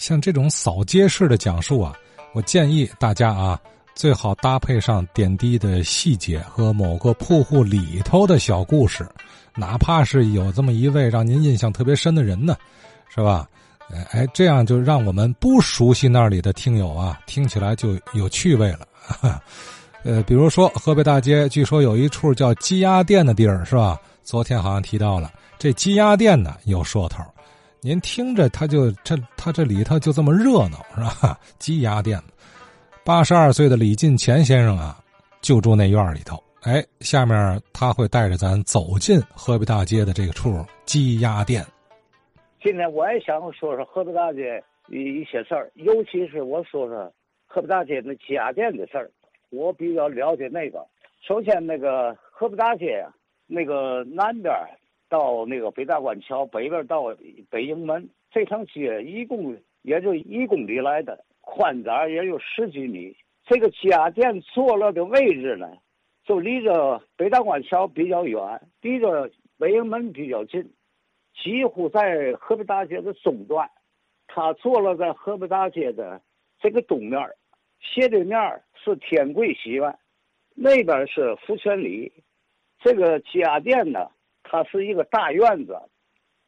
像这种扫街式的讲述啊，我建议大家啊，最好搭配上点滴的细节和某个铺户里头的小故事，哪怕是有这么一位让您印象特别深的人呢，是吧？哎，这样就让我们不熟悉那里的听友啊，听起来就有趣味了。呃，比如说河北大街，据说有一处叫鸡鸭店的地儿，是吧？昨天好像提到了这鸡鸭店呢有说头。您听着，他就这他这里头就这么热闹，是吧？鸡鸭店，八十二岁的李进前先生啊，就住那院里头。哎，下面他会带着咱走进河北大街的这个处鸡鸭店。今天我也想说说河北大街一一些事儿，尤其是我说说河北大街那鸡鸭店的事儿。我比较了解那个。首先，那个河北大街，那个南边。到那个北大关桥北边到北营门，这条街一共也就一公里来的，宽窄也有十几米。这个家电坐落的位置呢，就离着北大关桥比较远，离着北营门比较近，几乎在河北大街的中段。他坐落在河北大街的这个东面，斜对面是天贵戏院，那边是福泉里。这个家电呢。它是一个大院子，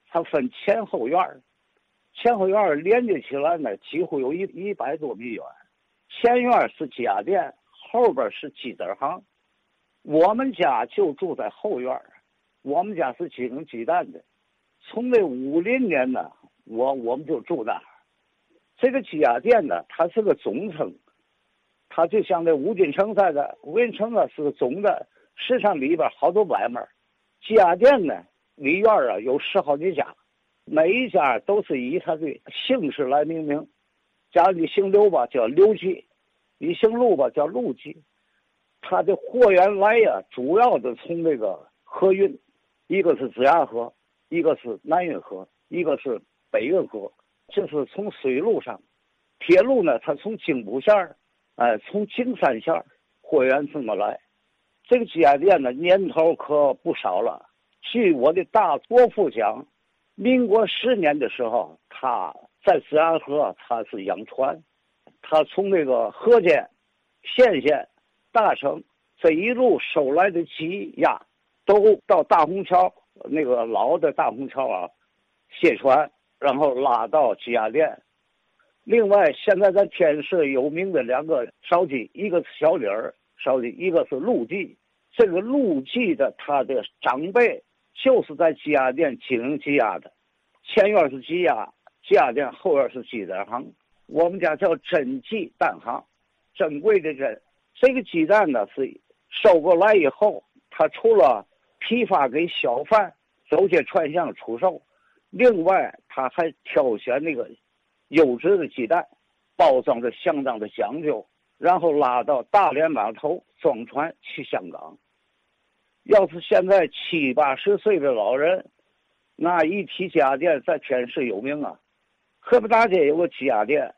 它分前后院儿，前后院儿连接起来呢，几乎有一一百多米远。前院是家店，后边是鸡蛋行。我们家就住在后院儿，我们家是经营鸡蛋的。从那五零年呢，我我们就住那儿。这个鸡鸭店呢，它是个总称，它就像那五金城似的，五金城啊是个总的，市场里边好多买卖。家电呢，里院啊有十好几家，每一家都是以他的姓氏来命名。假如你姓刘吧，叫刘记；你姓陆吧，叫陆记。他的货源来呀，主要的从这个河运，一个是子牙河，一个是南运河，一个是北运河。这是从水路上，铁路呢，它从京补线儿，哎，从京三线儿，货源这么来。这个鸡鸭店呢，年头可不少了。据我的大伯父讲，民国十年的时候，他在自然河，他是养船，他从那个河间、县县、大城这一路收来的鸡鸭，都到大虹桥那个老的大虹桥啊，卸船，然后拉到鸡鸭店。另外，现在在天市有名的两个烧鸡，一个是小李儿。烧的一个是陆记，这个陆记的他的长辈就是在鸡鸭店经营鸡鸭的，前院是鸡鸭鸡鸭店，后院是鸡蛋行。我们家叫珍鸡蛋行，珍贵的珍。这个鸡蛋呢是收过来以后，他除了批发给小贩走街串巷出售，另外他还挑选那个优质的鸡蛋，包装的相当的讲究。然后拉到大连码头装船去香港。要是现在七八十岁的老人，那一提鸡鸭店在天市有名啊。河北大街有个鸡鸭店，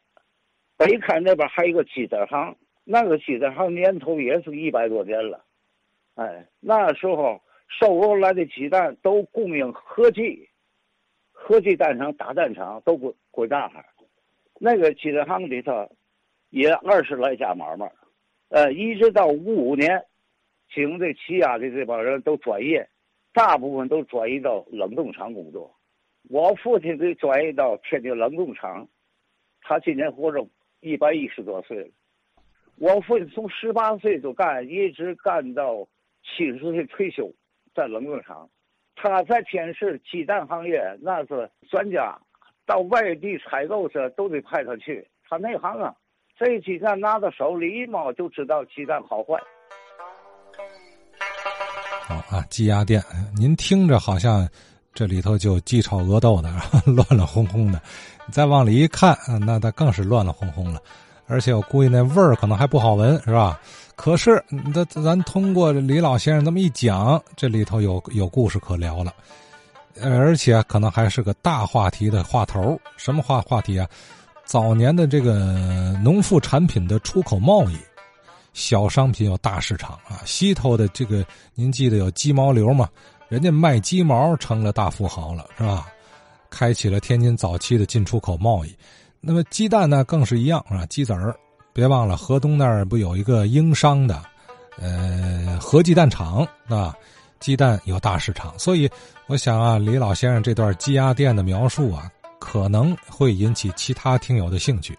北开那边还有个鸡蛋行，那个鸡蛋行年头也是一百多年了。哎，那时候收购来的鸡蛋都供应合记，合记蛋厂、大蛋厂都归归那哈。那个鸡蛋行里头。也二十来家买卖，呃，一直到五五年，经这起鸭的这帮人都转业，大部分都转移到冷冻厂工作。我父亲给转移到天津冷冻厂，他今年活着一百一十多岁了。我父亲从十八岁就干，一直干到七十岁退休，在冷冻厂。他在天市鸡蛋行业那是专家，到外地采购去都得派他去，他内行啊。这鸡蛋拿到手里一摸就知道鸡蛋好坏。好啊，鸡鸭店，您听着好像这里头就鸡炒鹅豆的，乱乱哄哄的。再往里一看，那它更是乱乱哄哄了。而且我估计那味儿可能还不好闻，是吧？可是，咱咱通过李老先生这么一讲，这里头有有故事可聊了，而且可能还是个大话题的话头。什么话话题啊？早年的这个农副产品的出口贸易小商品有大市场啊西头的这个您记得有鸡毛流吗人家卖鸡毛成了大富豪了是吧？开启了天津早期的进出口贸易。那么鸡蛋呢更是一样啊鸡子儿。别忘了河东那儿不有一个英商的呃和鸡蛋厂啊鸡蛋有大市场。所以我想啊李老先生这段鸡鸭店的描述啊可能会引起其他听友的兴趣。